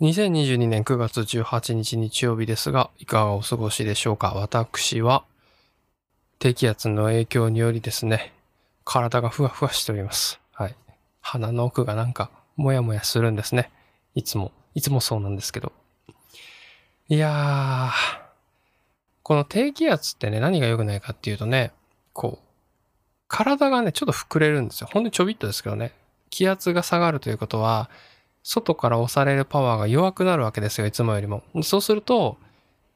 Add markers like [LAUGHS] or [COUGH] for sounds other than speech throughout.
2022年9月18日日曜日ですが、いかがお過ごしでしょうか？私は、低気圧の影響によりですね、体がふわふわしております。はい。鼻の奥がなんか、もやもやするんですね。いつも、いつもそうなんですけど。いやー、この低気圧ってね、何が良くないかっていうとね、こう、体がね、ちょっと膨れるんですよ。ほんとちょびっとですけどね。気圧が下がるということは、外から押されるパワーが弱くなるわけですよ、いつもよりも。そうすると、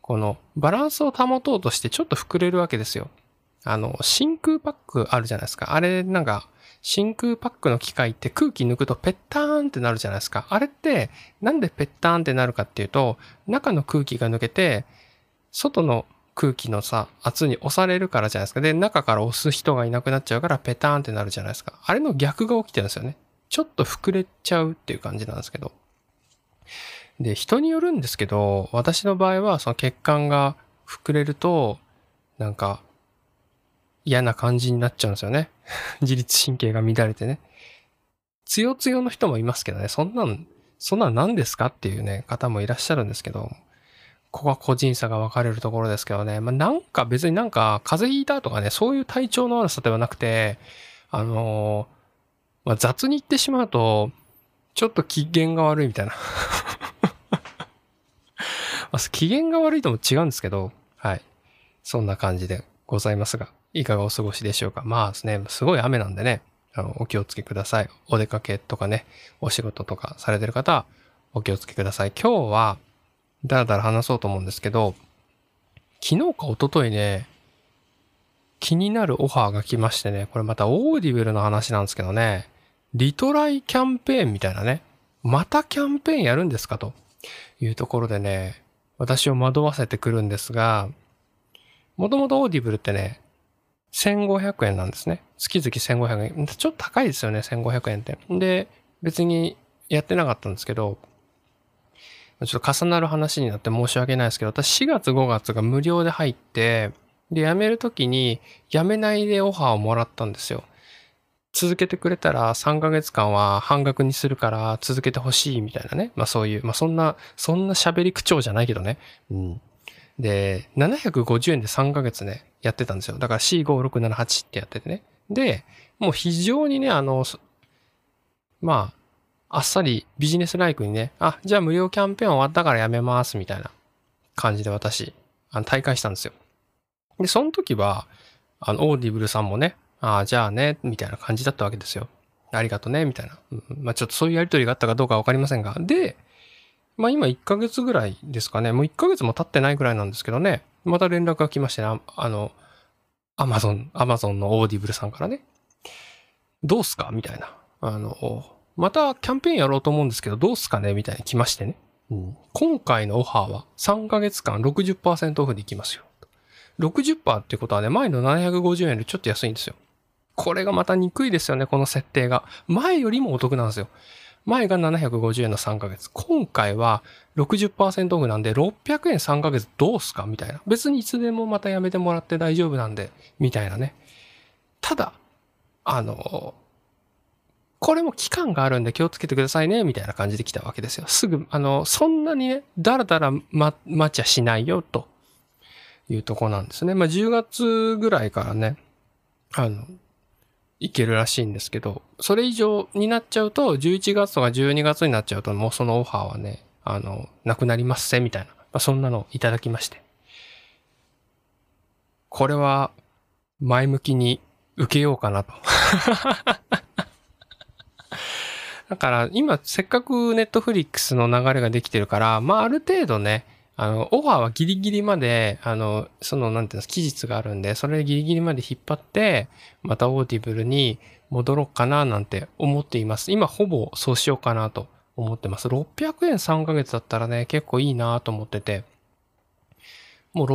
このバランスを保とうとしてちょっと膨れるわけですよ。あの、真空パックあるじゃないですか。あれ、なんか、真空パックの機械って空気抜くとペッターンってなるじゃないですか。あれって、なんでペッターンってなるかっていうと、中の空気が抜けて、外の空気のさ、圧に押されるからじゃないですか。で、中から押す人がいなくなっちゃうからペターンってなるじゃないですか。あれの逆が起きてるんですよね。ちょっと膨れちゃうっていう感じなんですけど。で、人によるんですけど、私の場合はその血管が膨れると、なんか嫌な感じになっちゃうんですよね。[LAUGHS] 自律神経が乱れてね。つよつよの人もいますけどね、そんなん、そんなん何ですかっていうね、方もいらっしゃるんですけど、ここは個人差が分かれるところですけどね、まあ、なんか別になんか風邪ひいたとかね、そういう体調の悪さではなくて、あのーまあ、雑に言ってしまうと、ちょっと機嫌が悪いみたいな [LAUGHS] まあ、機嫌が悪いとも違うんですけど、はい。そんな感じでございますが、いかがお過ごしでしょうか？まあですね、すごい雨なんでね、あの、お気をつけください。お出かけとかね、お仕事とかされてる方は、お気をつけください。今日は、だらだら話そうと思うんですけど、昨日か一昨日ね、気になるオファーが来ましてね、これまたオーディブルの話なんですけどね、リトライキャンペーンみたいなね、またキャンペーンやるんですかというところでね、私を惑わせてくるんですが、もともとオーディブルってね、1500円なんですね。月々1500円。ちょっと高いですよね、1500円って。で、別にやってなかったんですけど、ちょっと重なる話になって申し訳ないですけど、私4月5月が無料で入って、で、辞めるときに辞めないでオファーをもらったんですよ。続けてくれたら3ヶ月間は半額にするから続けてほしいみたいなね。まあそういう、まあそんな、そんな喋り口調じゃないけどね。うん。で、750円で3ヶ月ね、やってたんですよ。だから C5678 ってやっててね。で、もう非常にね、あの、まあ、あっさりビジネスライクにね、あ、じゃあ無料キャンペーン終わったからやめますみたいな感じで私、あの、大会したんですよ。で、その時は、あの、オーディブルさんもね、ああ、じゃあね、みたいな感じだったわけですよ。ありがとね、みたいな。うん、まあちょっとそういうやりとりがあったかどうかわかりませんが。で、まあ今1ヶ月ぐらいですかね。もう1ヶ月も経ってないぐらいなんですけどね。また連絡が来ましてね。あの、アマゾン、アマゾンのオーディブルさんからね。どうすか？みたいな。あの、またキャンペーンやろうと思うんですけど、どうすかね？みたいに来ましてね。うん、今回のオファーは3ヶ月間60%オフでいきますよ。60%ってことはね、前の750円よりちょっと安いんですよ。これがまた憎いですよね、この設定が。前よりもお得なんですよ。前が750円の3ヶ月。今回は60%オフなんで600円3ヶ月どうすか？みたいな。別にいつでもまたやめてもらって大丈夫なんで、みたいなね。ただ、あの、これも期間があるんで気をつけてくださいね、みたいな感じで来たわけですよ。すぐ、あの、そんなにね、だらだらま、待ちゃしないよ、というとこなんですね。まあ、10月ぐらいからね、あの、いけるらしいんですけど、それ以上になっちゃうと、11月とか12月になっちゃうと、もうそのオファーはね、あの、なくなりますせ、みたいな。まあ、そんなのをいただきまして。これは、前向きに受けようかなと。[LAUGHS] だから、今、せっかくネットフリックスの流れができてるから、まあ、ある程度ね、あの、オファーはギリギリまで、あの、その、なんていうんです期日があるんで、それギリギリまで引っ張って、またオーディブルに戻ろうかななんて思っています。今、ほぼそうしようかなと思ってます。600円3ヶ月だったらね、結構いいなと思ってて、もう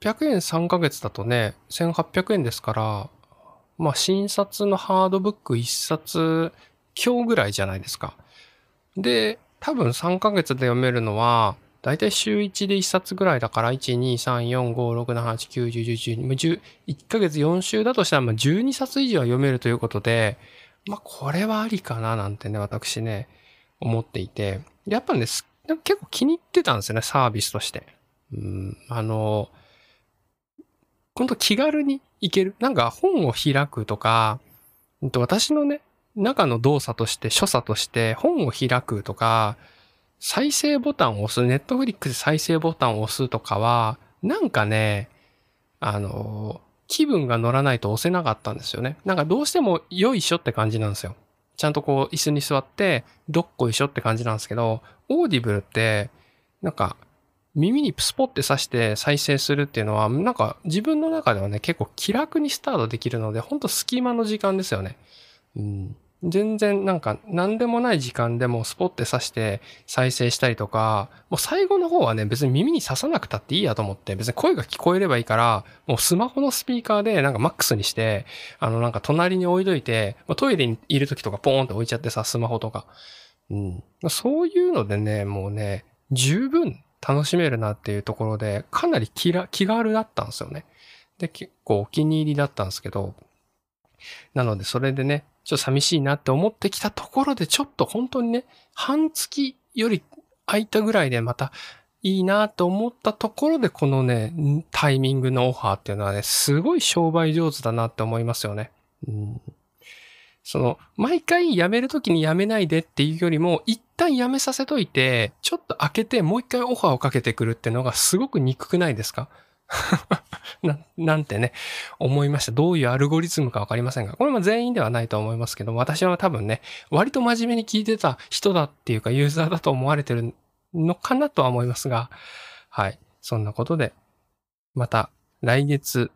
600円3ヶ月だとね、1800円ですから、まあ、新冊のハードブック1冊今日ぐらいじゃないですか。で、多分3ヶ月で読めるのは、だいたい週1で1冊ぐらいだから、1、2、3、4、5、6、7、8、9、10、11、12、1ヶ月4週だとしたら、まあ12冊以上は読めるということで、まあこれはありかななんてね、私ね、思っていて。やっぱね、結構気に入ってたんですよね、サービスとして。うん、あの、本当気軽に行ける。なんか本を開くとか、私のね、中の動作として、所作として、本を開くとか、再生ボタンを押す、ネットフリックス再生ボタンを押すとかは、なんかね、あの、気分が乗らないと押せなかったんですよね。なんかどうしてもよいしょって感じなんですよ。ちゃんとこう椅子に座って、どっこいしょって感じなんですけど、オーディブルって、なんか耳にスポって刺して再生するっていうのは、なんか自分の中ではね、結構気楽にスタートできるので、ほんと隙間の時間ですよね。うん。全然なんか何でもない時間でもスポって刺して再生したりとか、もう最後の方はね別に耳に刺さなくたっていいやと思って別に声が聞こえればいいから、もうスマホのスピーカーでなんかマックスにして、あのなんか隣に置いといて、トイレにいる時とかポーンって置いちゃってさ、スマホとか。うん。そういうのでね、もうね、十分楽しめるなっていうところで、かなり気気軽だったんですよね。で、結構お気に入りだったんですけど、なのでそれでね、ちょっと寂しいなって思ってきたところで、ちょっと本当にね、半月より空いたぐらいでまたいいなと思ったところで、このね、タイミングのオファーっていうのはね、すごい商売上手だなって思いますよね。うん、その、毎回辞めるときに辞めないでっていうよりも、一旦辞めさせといて、ちょっと開けてもう一回オファーをかけてくるっていうのがすごく憎くないですか？[LAUGHS] ななんてね、思いました。どういうアルゴリズムかわかりませんが、これも全員ではないと思いますけど、私は多分ね、割と真面目に聞いてた人だっていうか、ユーザーだと思われてるのかなとは思いますが、はい。そんなことで、また来月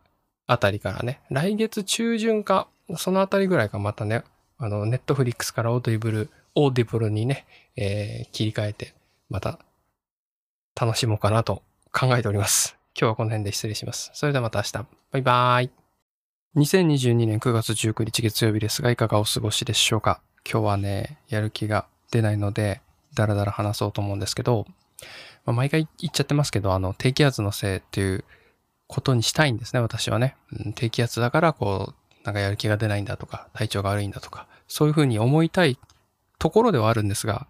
あたりからね、来月中旬か、そのあたりぐらいかまたね、あの、ネットフリックスからオーディブル、オーディブルにね、えー、切り替えて、また楽しもうかなと考えております。今日はこの辺で失礼します。それではまた明日。バイバーイ。2022年9月19日月曜日ですが、いかがお過ごしでしょうか？今日はね、やる気が出ないので、だらだら話そうと思うんですけど、まあ、毎回言っちゃってますけど、あの、低気圧のせいっていうことにしたいんですね、私はね。うん、低気圧だから、こう、なんかやる気が出ないんだとか、体調が悪いんだとか、そういうふうに思いたいところではあるんですが、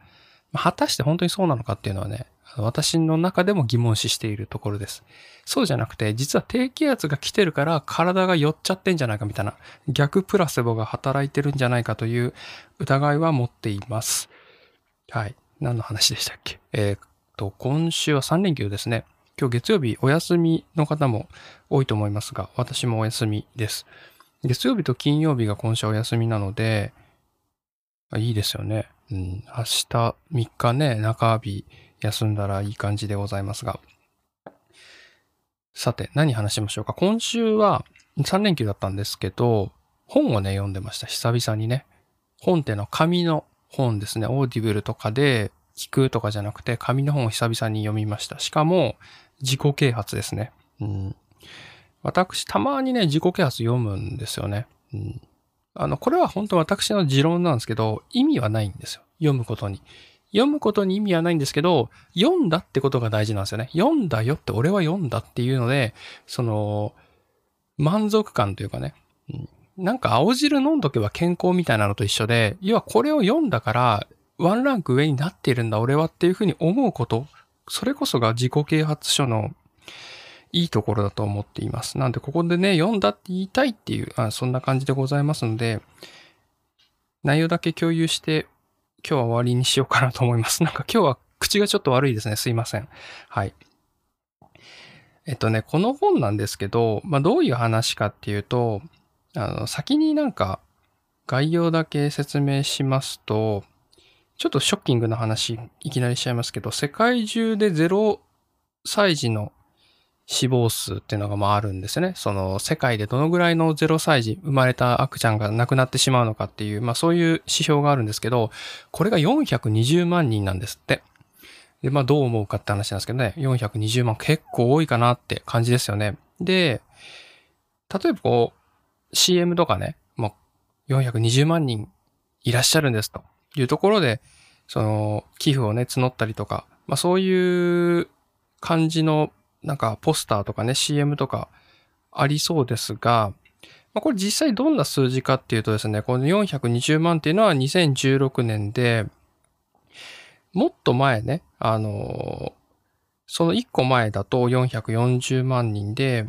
まあ、果たして本当にそうなのかっていうのはね、私の中でも疑問視しているところです。そうじゃなくて、実は低気圧が来てるから体が寄っちゃってんじゃないかみたいな、逆プラセボが働いてるんじゃないかという疑いは持っています。はい。何の話でしたっけ？えー、っと、今週は3連休ですね。今日月曜日お休みの方も多いと思いますが、私もお休みです。月曜日と金曜日が今週お休みなので、いいですよね。うん、明日3日ね、中日休んだらいい感じでございますが。さて、何話しましょうか？今週は3連休だったんですけど、本をね、読んでました。久々にね。本っての紙の本ですね。オーディブルとかで聞くとかじゃなくて、紙の本を久々に読みました。しかも、自己啓発ですね。うん、私、たまにね、自己啓発読むんですよね。うん、あの、これは本当私の持論なんですけど、意味はないんですよ。読むことに。読むことに意味はないんですけど、読んだってことが大事なんですよね。読んだよって、俺は読んだっていうので、その、満足感というかね、なんか青汁飲んどけば健康みたいなのと一緒で、要はこれを読んだから、ワンランク上になっているんだ、俺はっていうふうに思うこと、それこそが自己啓発書のいいところだと思っています。なんで、ここでね、読んだって言いたいっていう、あそんな感じでございますので、内容だけ共有して、今日は終わりにしようかなと思います。なんか今日は口がちょっと悪いですね。すいません。はい。えっとね、この本なんですけど、まあ、どういう話かっていうと、あの、先になんか概要だけ説明しますと、ちょっとショッキングな話、いきなりしちゃいますけど、世界中で0歳児の死亡数っていうのがまああるんですよね。その世界でどのぐらいの0歳児、生まれた赤ちゃんが亡くなってしまうのかっていう、まあそういう指標があるんですけど、これが420万人なんですって。で、まあどう思うかって話なんですけどね、420万結構多いかなって感じですよね。で、例えばこう、CM とかね、もう420万人いらっしゃるんですというところで、その寄付をね、募ったりとか、まあそういう感じのなんかポスターとかね、CM とかありそうですが、まあ、これ実際どんな数字かっていうとですね、この420万っていうのは2016年で、もっと前ね、あのその1個前だと440万人で、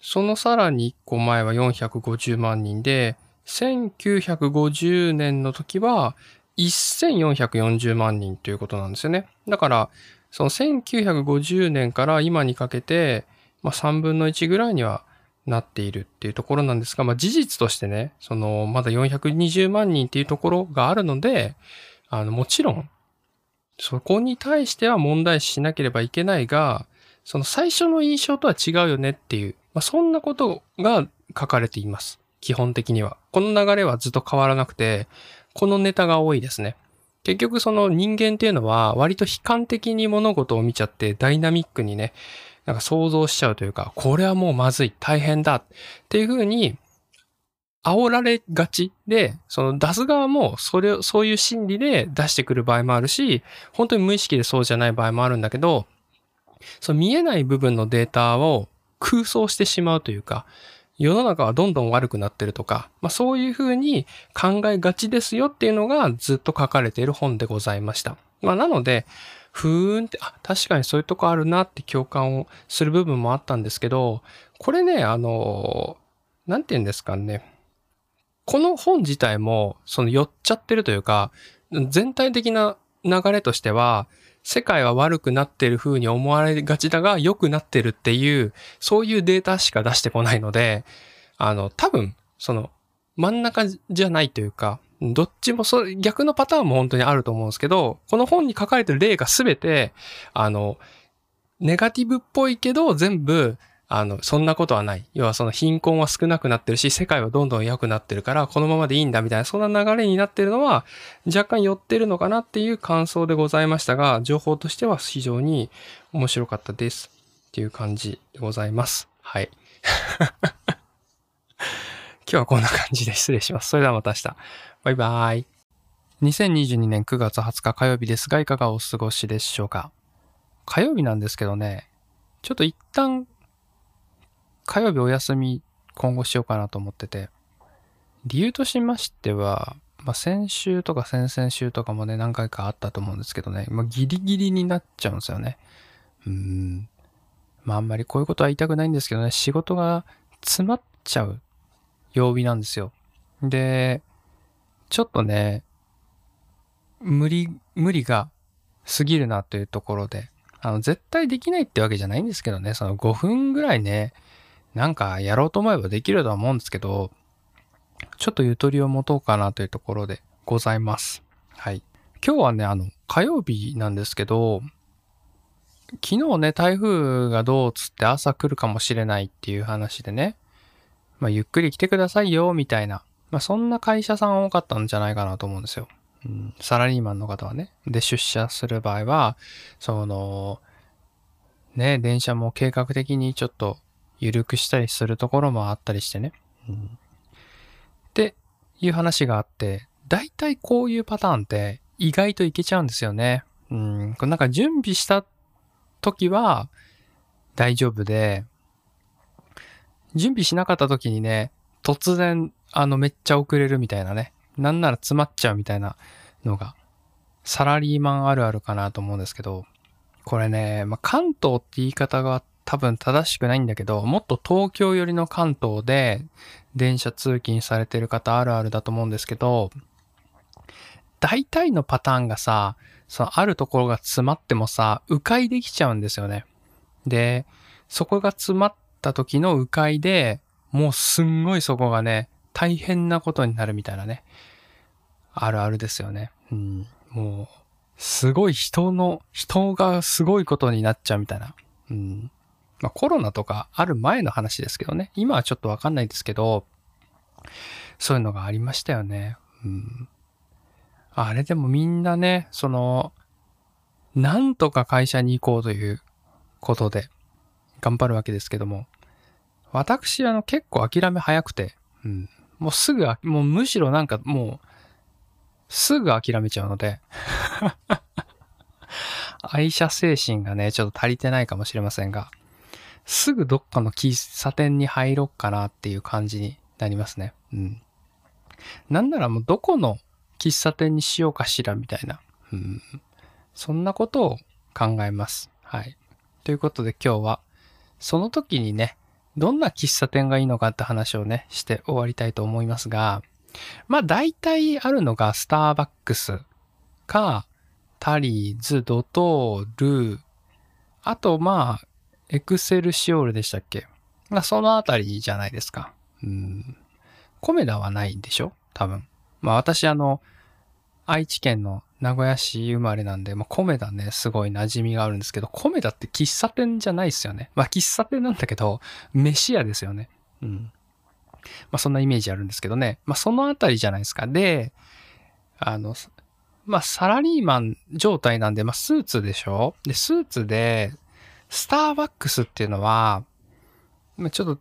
そのさらに1個前は450万人で、1950年の時は1440万人ということなんですよね。だから、その1950年から今にかけて、まあ、3分の1ぐらいにはなっているっていうところなんですが、まあ、事実としてね、その、まだ420万人っていうところがあるので、あの、もちろん、そこに対しては問題視しなければいけないが、その最初の印象とは違うよねっていう、まあ、そんなことが書かれています。基本的には。この流れはずっと変わらなくて、このネタが多いですね。結局その人間っていうのは割と悲観的に物事を見ちゃってダイナミックにね、なんか想像しちゃうというか、これはもうまずい、大変だっていうふうに煽られがちで、その出す側もそれ、そういう心理で出してくる場合もあるし、本当に無意識でそうじゃない場合もあるんだけど、その見えない部分のデータを空想してしまうというか、世の中はどんどん悪くなってるとか、まあそういうふうに考えがちですよっていうのがずっと書かれている本でございました。まあなので、ふーんって、あ、確かにそういうとこあるなって共感をする部分もあったんですけど、これね、あの、なんて言うんですかね。この本自体も、その寄っちゃってるというか、全体的な流れとしては、世界は悪くなってる風に思われがちだが良くなってるっていう、そういうデータしか出してこないので、あの、多分、その、真ん中じゃないというか、どっちもそれ、逆のパターンも本当にあると思うんですけど、この本に書かれてる例が全て、あの、ネガティブっぽいけど、全部、あの、そんなことはない。要はその貧困は少なくなってるし、世界はどんどん良くなってるから、このままでいいんだみたいな、そんな流れになってるのは、若干寄ってるのかなっていう感想でございましたが、情報としては非常に面白かったです。っていう感じでございます。はい。[LAUGHS] 今日はこんな感じで失礼します。それではまた明日。バイバーイ。2022年9月20日火曜日ですが、いかがお過ごしでしょうか。火曜日なんですけどね、ちょっと一旦火曜日お休み今後しようかなと思ってて、理由としましては、まあ、先週とか先々週とかもね、何回かあったと思うんですけどね、まあ、ギリギリになっちゃうんですよね。うん。まあ、あんまりこういうことは言いたくないんですけどね、仕事が詰まっちゃう曜日なんですよ。で、ちょっとね、無理、無理が過ぎるなというところで、あの、絶対できないってわけじゃないんですけどね、その5分ぐらいね、なんかやろうと思えばできるとは思うんですけど、ちょっとゆとりを持とうかなというところでございます。はい。今日はね、あの、火曜日なんですけど、昨日ね、台風がどうつって朝来るかもしれないっていう話でね、まあ、ゆっくり来てくださいよ、みたいな。まあ、そんな会社さん多かったんじゃないかなと思うんですよ。うん、サラリーマンの方はね。で、出社する場合は、その、ね、電車も計画的にちょっと緩くしたりするところもあったりしてね。うん、っていう話があって、大体こういうパターンって意外といけちゃうんですよね。うん、なんか準備した時は大丈夫で、準備しなかった時にね、突然、あの、めっちゃ遅れるみたいなね。なんなら詰まっちゃうみたいなのが、サラリーマンあるあるかなと思うんですけど、これね、まあ、関東って言い方が多分正しくないんだけど、もっと東京寄りの関東で電車通勤されてる方あるあるだと思うんですけど、大体のパターンがさ、そのあるところが詰まってもさ、迂回できちゃうんですよね。で、そこが詰まった時の迂回で、もうすんごいそこがね、大変なことになるみたいなね。あるあるですよね。うん。もう、すごい人の、人がすごいことになっちゃうみたいな。うん。まあ、コロナとかある前の話ですけどね。今はちょっとわかんないですけど、そういうのがありましたよね。うん。あれでもみんなね、その、なんとか会社に行こうということで頑張るわけですけども、私、あの、結構諦め早くて、うん。もうすぐ、もうむしろなんかもう、すぐ諦めちゃうので [LAUGHS] 愛車精神がね、ちょっと足りてないかもしれませんが、すぐどっかの喫茶店に入ろっかなっていう感じになりますね。うん。なんならもうどこの喫茶店にしようかしらみたいな。うん。そんなことを考えます。はい。ということで今日は、その時にね、どんな喫茶店がいいのかって話をね、して終わりたいと思いますが、まあ大体あるのがスターバックスか、タリーズ、ドトール、あとまあ、エクセルシオールでしたっけ？まあそのあたりじゃないですか。うん。コメダはないんでしょ？多分。まあ私あの、愛知県の名古屋市生まれなんで、まあ、コメダね、すごい馴染みがあるんですけど、コメダって喫茶店じゃないですよね。まあ、喫茶店なんだけど、飯屋ですよね。うん。まあ、そんなイメージあるんですけどね。まあ、そのあたりじゃないですか。で、あの、まあ、サラリーマン状態なんで、まあ、スーツでしょ？で、スーツで、スターバックスっていうのは、ちょっと、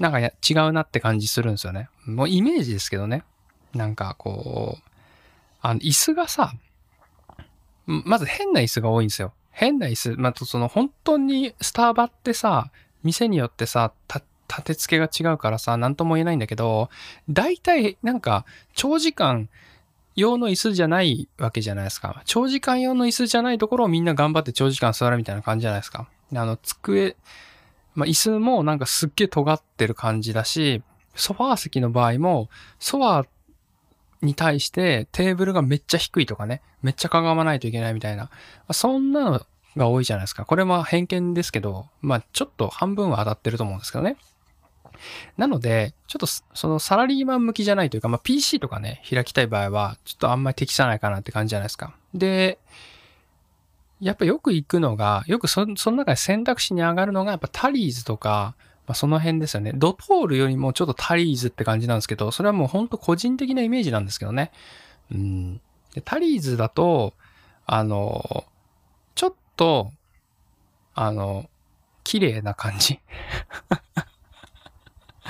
なんか違うなって感じするんですよね。もうイメージですけどね。なんかこう、あの、椅子がさ、まず変な椅子が多いんですよ。変な椅子。まあ、その本当にスターバってさ、店によってさ、立て付けが違うからさ、なんとも言えないんだけど、大体なんか長時間用の椅子じゃないわけじゃないですか。長時間用の椅子じゃないところをみんな頑張って長時間座るみたいな感じじゃないですか。あの、机、まあ、椅子もなんかすっげえ尖ってる感じだし、ソファー席の場合も、ソファーに対してテーブルがめっちゃ低いとかね、めっちゃかがまないといけないみたいな、そんなのが多いじゃないですか。これは偏見ですけど、まあちょっと半分は当たってると思うんですけどね。なので、ちょっとそのサラリーマン向きじゃないというか、まあ PC とかね、開きたい場合は、ちょっとあんまり適さないかなって感じじゃないですか。で、やっぱよく行くのが、よくそその中で選択肢に上がるのが、やっぱタリーズとか、まあ、その辺ですよね。ドトールよりもちょっとタリーズって感じなんですけど、それはもうほんと個人的なイメージなんですけどね。うん。タリーズだと、あの、ちょっと、あの、綺麗な感じ。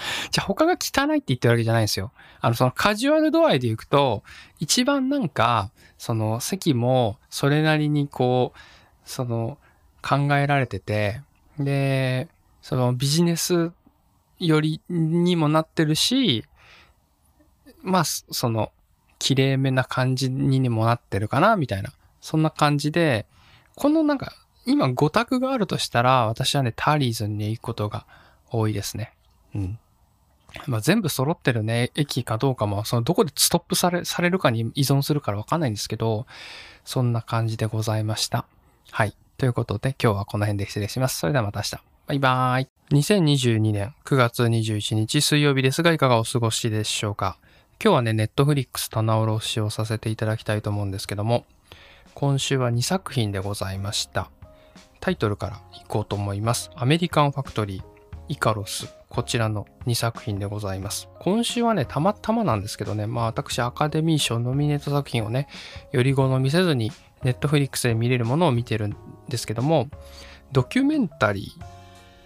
[LAUGHS] じゃあ他が汚いって言ってるわけじゃないんですよ。あの、そのカジュアル度合いで行くと、一番なんか、その席もそれなりにこう、その考えられてて、で、そのビジネスよりにもなってるし、まあ、その、綺麗めな感じにもなってるかな、みたいな。そんな感じで、このなんか、今5択があるとしたら、私はね、タリーズに行くことが多いですね。うん。まあ、全部揃ってるね、駅かどうかも、そのどこでストップされ、されるかに依存するからわかんないんですけど、そんな感じでございました。はい。ということで、今日はこの辺で失礼します。それではまた明日。バイバーイ。2022年9月21日水曜日ですが、いかがお過ごしでしょうか。今日はね、ネットフリックス棚卸しをさせていただきたいと思うんですけども、今週は2作品でございました。タイトルからいこうと思います。アメリカンファクトリー、イカロス、こちらの2作品でございます。今週はね、たまたまなんですけどね、まあ私アカデミー賞ノミネート作品をね、より好みせずにネットフリックスで見れるものを見てるんですけども、ドキュメンタリー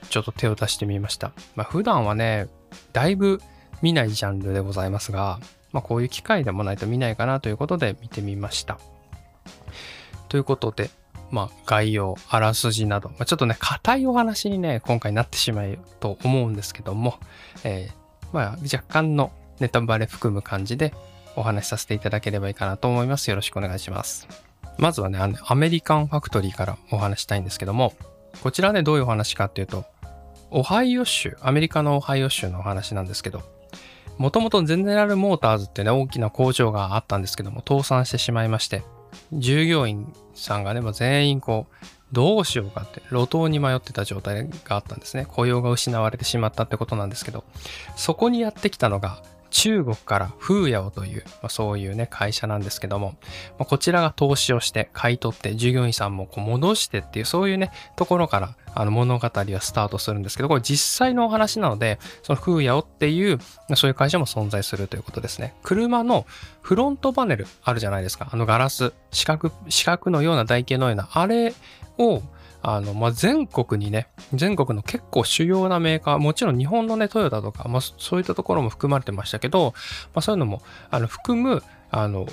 ちょっと手を出してみました。まあ、普段はね、だいぶ見ないジャンルでございますが、まあ、こういう機会でもないと見ないかなということで見てみました。ということで、まあ、概要、あらすじなど、まあ、ちょっとね、硬いお話にね、今回なってしまうと思うんですけども、えー、まあ、若干のネタバレ含む感じでお話しさせていただければいいかなと思います。よろしくお願いします。まずはね、アメリカンファクトリーからお話したいんですけども、こちらね、どういうお話かっていうと、オハイオ州、アメリカのオハイオ州のお話なんですけど、もともとゼネラルモーターズってね、大きな工場があったんですけども、倒産してしまいまして、従業員さんがね、もう全員こう、どうしようかって、路頭に迷ってた状態があったんですね。雇用が失われてしまったってことなんですけど、そこにやってきたのが、中国からフーヤオという、まあ、そういうね、会社なんですけども、まあ、こちらが投資をして買い取って従業員さんもこう戻してっていう、そういうね、ところからあの物語はスタートするんですけど、これ実際のお話なので、そのフーヤオっていう、そういう会社も存在するということですね。車のフロントパネルあるじゃないですか。あのガラス、四角、四角のような台形のような、あれを、あの、まあ、全国にね、全国の結構主要なメーカー、もちろん日本のね、トヨタとか、まあ、そういったところも含まれてましたけど、まあ、そういうのも、あの、含む、あの、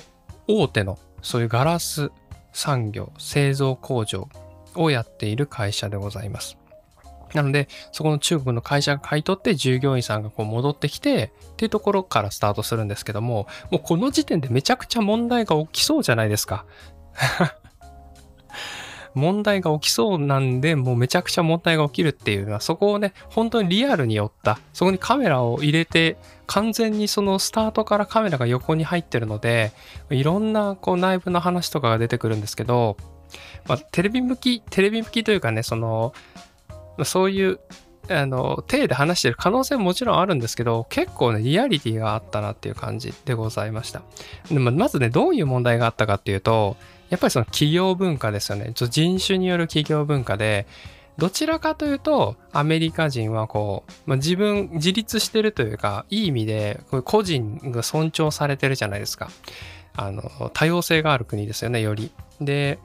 大手の、そういうガラス産業、製造工場をやっている会社でございます。なので、そこの中国の会社が買い取って従業員さんがこう戻ってきてっていうところからスタートするんですけども、もうこの時点でめちゃくちゃ問題が起きそうじゃないですか。問題が起きそうなんで、もうめちゃくちゃ問題が起きるっていうのは、そこをね、本当にリアルに寄った、そこにカメラを入れて、完全にそのスタートからカメラが横に入ってるので、いろんなこう内部の話とかが出てくるんですけど、まあ、テレビ向き、テレビ向きというかね、その、そういうあの、手で話してる可能性ももちろんあるんですけど、結構ね、リアリティがあったなっていう感じでございました。でまずね、どういう問題があったかっていうと、やっぱりその企業文化ですよね。人種による企業文化で、どちらかというと、アメリカ人はこう、まあ、自分、自立してるというか、いい意味で、個人が尊重されてるじゃないですか。あの、多様性がある国ですよね、より。で、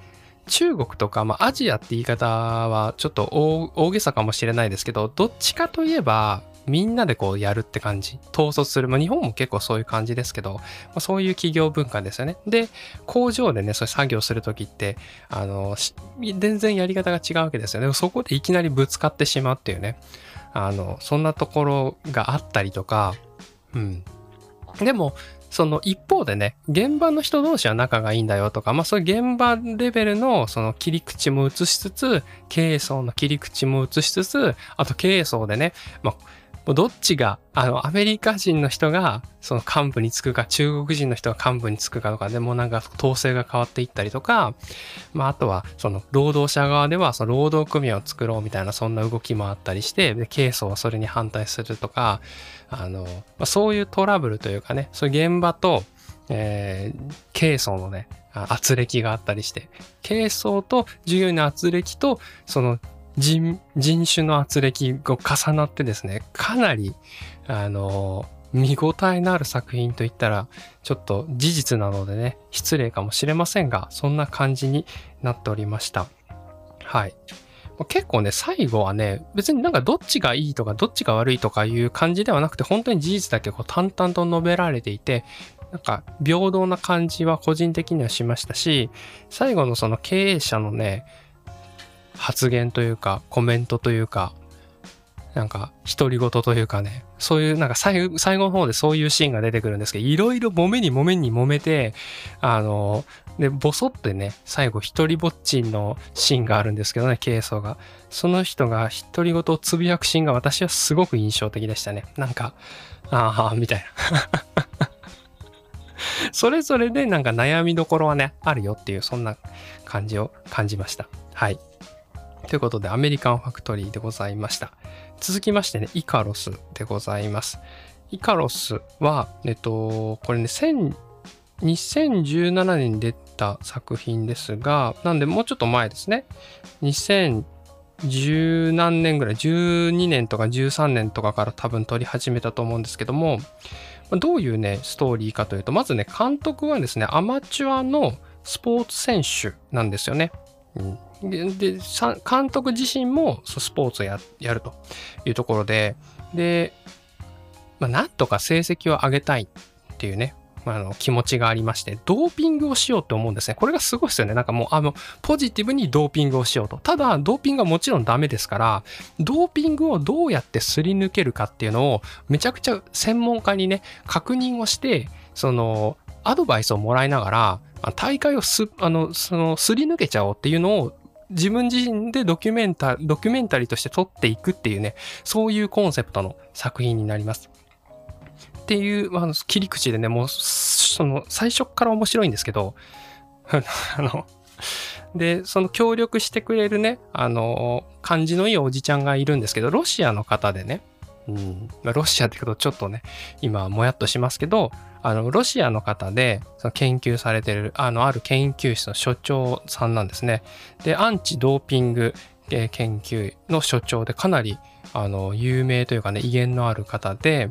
中国とか、まあ、アジアって言い方はちょっと大げさかもしれないですけど、どっちかといえば、みんなでこうやるって感じ。統率する。まあ、日本も結構そういう感じですけど、まあ、そういう企業文化ですよね。で、工場でね、そういう作業するときって、あの、全然やり方が違うわけですよね。そこでいきなりぶつかってしまうっていうね。あの、そんなところがあったりとか、うん。でも、その一方でね、現場の人同士は仲がいいんだよとか、まあそういう現場レベルのその切り口も映しつつ、経営層の切り口も映しつつ、あと経営層でね、まあ、どっちが、あの、アメリカ人の人が、その幹部につくか、中国人の人が幹部につくかとかでもなんか統制が変わっていったりとか、まあ、あとは、その、労働者側では、その、労働組合を作ろうみたいな、そんな動きもあったりして、で、経営層はそれに反対するとか、あの、まあ、そういうトラブルというかね、そういう現場と、えー、経営層のね、圧力があったりして、経営層と従業員の圧力と、その人、人種の圧力が重なってですね、かなり、あの、見応えのある作品といったら、ちょっと事実なのでね、失礼かもしれませんが、そんな感じになっておりました。はい。結構ね、最後はね、別になんかどっちがいいとかどっちが悪いとかいう感じではなくて、本当に事実だけこう淡々と述べられていて、なんか平等な感じは個人的にはしましたし、最後のその経営者のね、発言というか、コメントというか、なんか、独り言というかね、そういう、なんか最後、の方でそういうシーンが出てくるんですけど、いろいろ揉めに揉めに揉めて、あの、で、ボソってね、最後、一人ぼっちのシーンがあるんですけどね、ケイソが。その人が独り言をつぶやくシーンが私はすごく印象的でしたね。なんか、ああ、みたいな。[LAUGHS] それぞれでなんか悩みどころはね、あるよっていう、そんな感じを感じました。はい。ということで、アメリカンファクトリーでございました。続きましてね、イカロスでございます。イカロスは、えっと、これね、2017年に出た作品ですが、なんでもうちょっと前ですね。2010何年ぐらい、12年とか13年とかから多分撮り始めたと思うんですけども、どういうね、ストーリーかというと、まずね、監督はですね、アマチュアのスポーツ選手なんですよね。うんで監督自身もスポーツをやるというところで、で、まあ、なんとか成績を上げたいっていうね、あの気持ちがありまして、ドーピングをしようと思うんですね。これがすごいですよね。なんかもう、あの、ポジティブにドーピングをしようと。ただ、ドーピングはもちろんダメですから、ドーピングをどうやってすり抜けるかっていうのを、めちゃくちゃ専門家にね、確認をして、その、アドバイスをもらいながら、大会をす、あの、その、すり抜けちゃおうっていうのを自分自身でドキュメンタ、ドキュメンタリーとして撮っていくっていうね、そういうコンセプトの作品になります。っていう、あの、切り口でね、もう、その、最初から面白いんですけど、[LAUGHS] あの、で、その協力してくれるね、あの、感じのいいおじちゃんがいるんですけど、ロシアの方でね、うん、ロシアってことちょっとね、今もやっとしますけど、あの、ロシアの方で、その研究されてる、あの、ある研究室の所長さんなんですね。で、アンチドーピング研究の所長で、かなり、あの、有名というかね、威厳のある方で、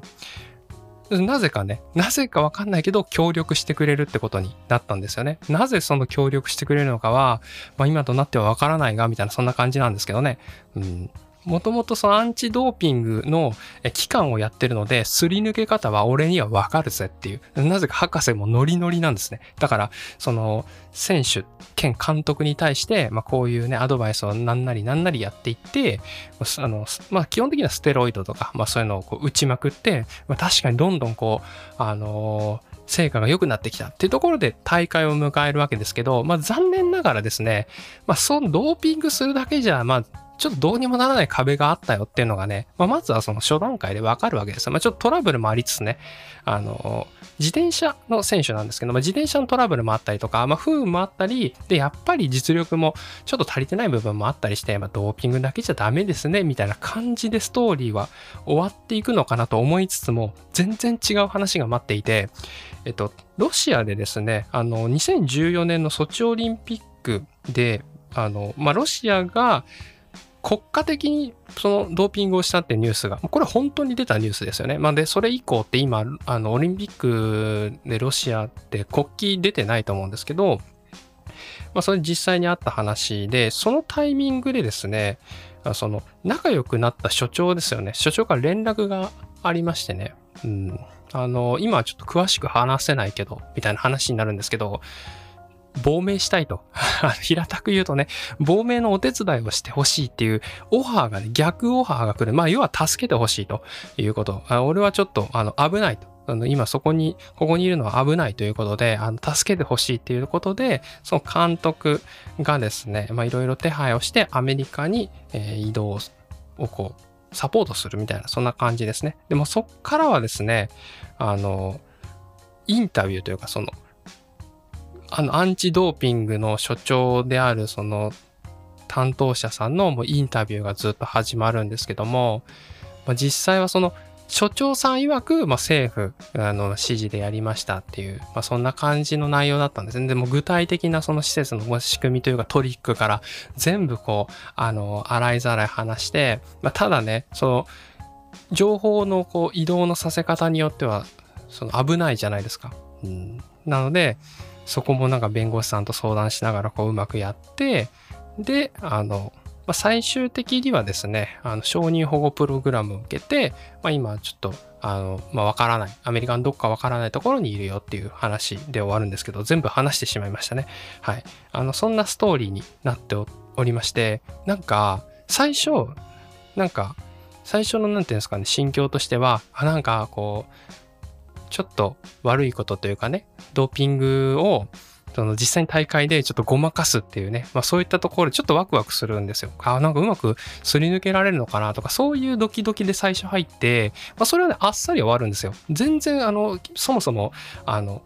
なぜかね、なぜかわかんないけど、協力してくれるってことになったんですよね。なぜその協力してくれるのかは、まあ、今となってはわからないが、みたいな、そんな感じなんですけどね。うん。もともとそのアンチドーピングの期間をやってるので、すり抜け方は俺にはわかるぜっていう。なぜか博士もノリノリなんですね。だから、その選手兼監督に対して、まあこういうね、アドバイスをなんなりなんなりやっていって、あの、まあ基本的にはステロイドとか、まあそういうのをこう打ちまくって、まあ確かにどんどんこう、あのー成果が良くなってきたっていうところで大会を迎えるわけですけど、まあ残念ながらですね、まあそのドーピングするだけじゃ、まあちょっとどうにもならない壁があったよっていうのがね、まあ、まずはその初段階でわかるわけですまあ、ちょっとトラブルもありつつね、あの、自転車の選手なんですけど、まあ、自転車のトラブルもあったりとか、まあ、不運もあったり、で、やっぱり実力もちょっと足りてない部分もあったりして、まあ、ドーピングだけじゃダメですね、みたいな感じでストーリーは終わっていくのかなと思いつつも、全然違う話が待っていて、えっと、ロシアでですね、あの、2014年のソチオリンピックで、あの、まあ、ロシアが、国家的にそのドーピングをしたってニュースが、これ本当に出たニュースですよね。まあ、で、それ以降って今、あの、オリンピックでロシアって国旗出てないと思うんですけど、まあ、それ実際にあった話で、そのタイミングでですね、その、仲良くなった所長ですよね。所長から連絡がありましてね。うん。あの、今はちょっと詳しく話せないけど、みたいな話になるんですけど、亡命したいと。[LAUGHS] 平たく言うとね、亡命のお手伝いをしてほしいっていうオファーがね、逆オファーが来る。まあ、要は助けてほしいということ。あ俺はちょっと、あの、危ないと。あの今そこに、ここにいるのは危ないということで、あの助けてほしいっていうことで、その監督がですね、まあいろいろ手配をしてアメリカに、えー、移動をこう、サポートするみたいな、そんな感じですね。でもそっからはですね、あの、インタビューというか、その、あの、アンチドーピングの所長である、その、担当者さんのもうインタビューがずっと始まるんですけども、まあ、実際はその、所長さん曰く、まあ、政府あの指示でやりましたっていう、まあ、そんな感じの内容だったんですね。でも具体的なその施設の仕組みというかトリックから全部こう、あの、洗いざらい話して、まあ、ただね、その、情報のこう移動のさせ方によっては、その危ないじゃないですか。うん、なので、そこもなんか弁護士さんと相談しながらこううまくやって、で、あの、まあ、最終的にはですね、あの承認保護プログラムを受けて、まあ、今ちょっと、あの、まあ、わからない、アメリカのどっかわからないところにいるよっていう話で終わるんですけど、全部話してしまいましたね。はい。あの、そんなストーリーになっておりまして、なんか、最初、なんか、最初のなんていうんですかね、心境としては、あ、なんかこう、ちょっと悪いことというかね、ドーピングをその実際に大会でちょっとごまかすっていうね、まあそういったところでちょっとワクワクするんですよ。あ、なんかうまくすり抜けられるのかなとか、そういうドキドキで最初入って、まあそれはね、あっさり終わるんですよ。全然あの、そもそも、あの、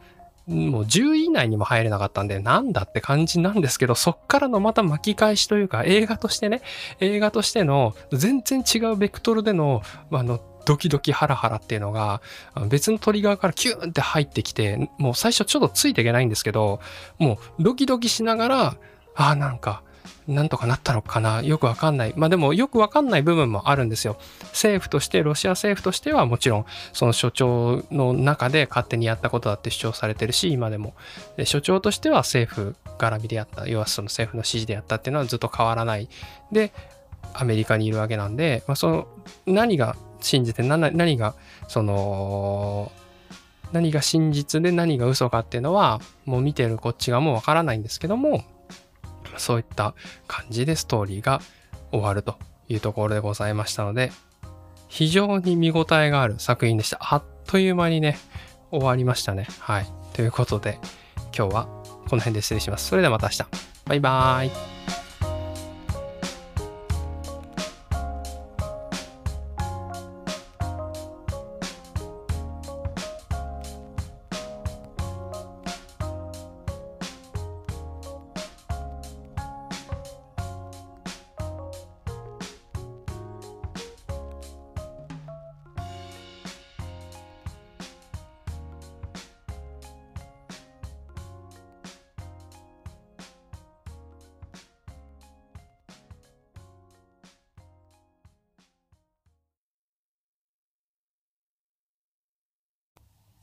もう10位以内にも入れなかったんで、なんだって感じなんですけど、そっからのまた巻き返しというか、映画としてね、映画としての全然違うベクトルでの、あの、ドキドキハラハラっていうのが別のトリガーからキューンって入ってきてもう最初ちょっとついていけないんですけどもうドキドキしながらああなんかなんとかなったのかなよくわかんない。まあでもよくわかんない部分もあるんですよ。政府として、ロシア政府としてはもちろんその所長の中で勝手にやったことだって主張されてるし、今でも。で所長としては政府絡みでやった、要はその政府の指示でやったっていうのはずっと変わらない。で、アメリカにいるわけなんで、まあ、その何が信じて何がその何が真実で何が嘘かっていうのはもう見てるこっちがもうわからないんですけどもそういった感じでストーリーが終わるというところでございましたので非常に見応えがある作品でした。あっという間にね終わりましたね。はい。ということで今日はこの辺で失礼します。それではまた明日。バイバーイ。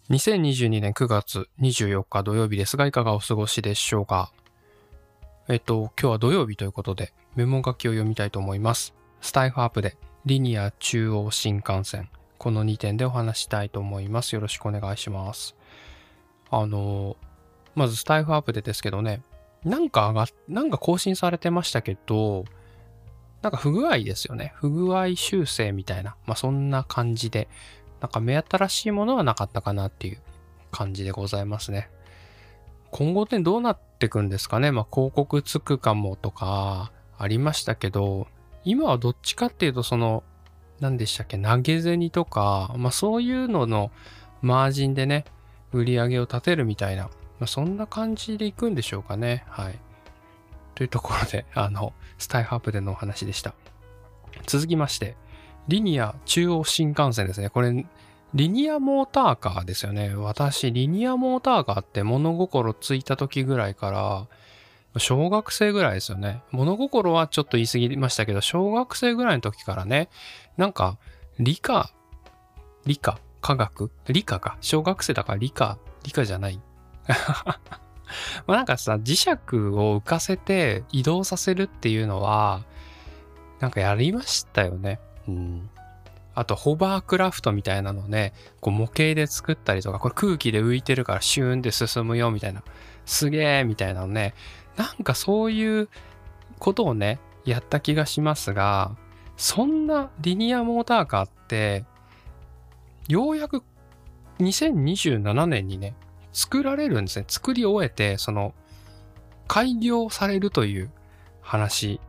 2022年9月24日土曜日ですが、いかがお過ごしでしょうか？えっと、今日は土曜日ということで、メモ書きを読みたいと思います。スタイフアップで、リニア中央新幹線。この2点でお話したいと思います。よろしくお願いします。あの、まずスタイフアップでですけどね、なんか上が、なんか更新されてましたけど、なんか不具合ですよね。不具合修正みたいな。まあそんな感じで、なんか目新しいものはなかったかなっていう感じでございますね。今後ってどうなってくんですかねまあ広告つくかもとかありましたけど、今はどっちかっていうとその、何でしたっけ投げ銭とか、まあそういうののマージンでね、売り上げを立てるみたいな、まあ、そんな感じでいくんでしょうかね。はい。というところで、あの、スタイハープでのお話でした。続きまして、リニア中央新幹線ですね。これ、リニアモーターカーですよね。私、リニアモーターカーって物心ついた時ぐらいから、小学生ぐらいですよね。物心はちょっと言い過ぎましたけど、小学生ぐらいの時からね、なんか、理科、理科、科学？理科か。小学生だから理科、理科じゃない。[LAUGHS] まあなんかさ、磁石を浮かせて移動させるっていうのは、なんかやりましたよね。うん。あと、ホバークラフトみたいなのね、こう模型で作ったりとか、これ空気で浮いてるからシューンって進むよみたいな、すげえみたいなのね、なんかそういうことをね、やった気がしますが、そんなリニアモーターカーって、ようやく2027年にね、作られるんですね。作り終えて、その、開業されるという話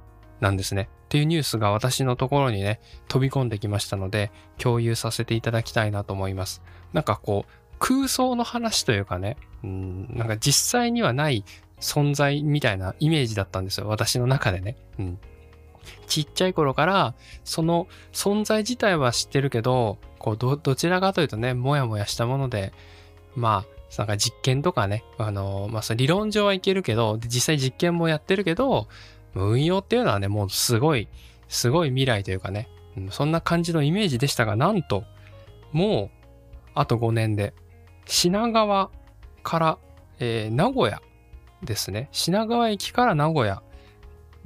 なんですね。っていうニュースが私のところにね、飛び込んできましたので、共有させていただきたいなと思います。なんかこう、空想の話というかね、うん、なんか実際にはない存在みたいなイメージだったんですよ。私の中でね。うん。ちっちゃい頃から、その存在自体は知ってるけど、こう、ど、どちらかというとね、もやもやしたもので、まあ、なんか実験とかね、あの、まあ、そ理論上はいけるけど、実際実験もやってるけど、運用っていうのはね、もうすごい、すごい未来というかね、そんな感じのイメージでしたが、なんと、もう、あと5年で、品川から、えー、名古屋ですね。品川駅から名古屋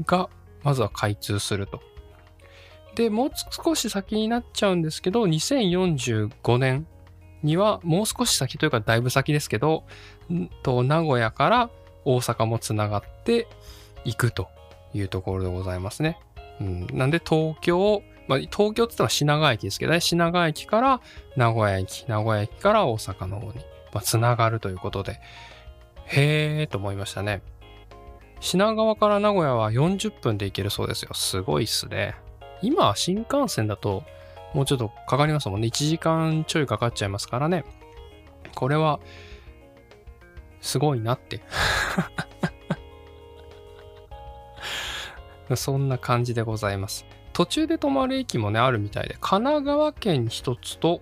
が、まずは開通すると。で、もう少し先になっちゃうんですけど、2045年には、もう少し先というかだいぶ先ですけど、と名古屋から大阪もつながっていくというところでございますね。うん、なんで東京、まあ、東京って言ったら品川駅ですけどね、品川駅から名古屋駅、名古屋駅から大阪の方に、まあ、つながるということで、へえーと思いましたね。品川から名古屋は40分で行けるそうですよ。すごいっすね。今は新幹線だともうちょっとかかりますもんね。1時間ちょいかかっちゃいますからね。これは、すごいなってそんな感じでございます。途中で止まる駅もね、あるみたいで、神奈川県一つと、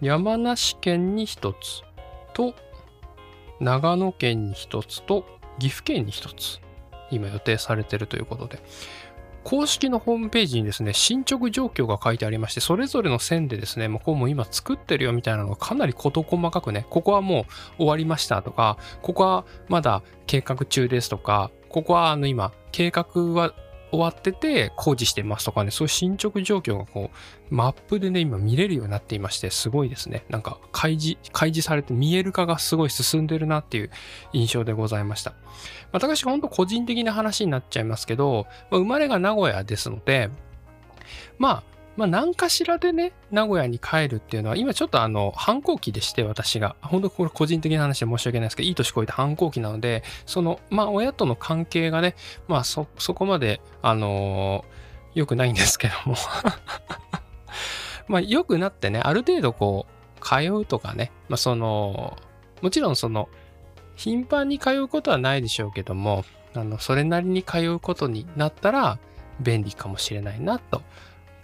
山梨県に一つと、長野県に一つと、岐阜県に一つ、今予定されてるということで、公式のホームページにですね、進捗状況が書いてありまして、それぞれの線でですね、もうこうも今作ってるよみたいなのがかなり事細かくね、ここはもう終わりましたとか、ここはまだ計画中ですとか、ここはあの今、計画は終わってて工事してますとかね、そういう進捗状況がこう、マップでね、今見れるようになっていまして、すごいですね。なんか開示、開示されて見える化がすごい進んでるなっていう印象でございました。まあ、私ほんと個人的な話になっちゃいますけど、まあ、生まれが名古屋ですので、まあ、まあ、何かしらでね、名古屋に帰るっていうのは、今ちょっとあの、反抗期でして、私が。本当これ個人的な話で申し訳ないですけど、いい年越えた反抗期なので、その、まあ、親との関係がね、まあ、そ、そこまで、あのー、良くないんですけども [LAUGHS] まあ、良くなってね、ある程度こう、通うとかね、まあ、その、もちろんその、頻繁に通うことはないでしょうけども、あの、それなりに通うことになったら、便利かもしれないなと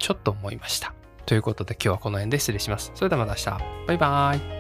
ちょっと思いました。ということで今日はこの辺で失礼します。それではまた明日。バイバーイ。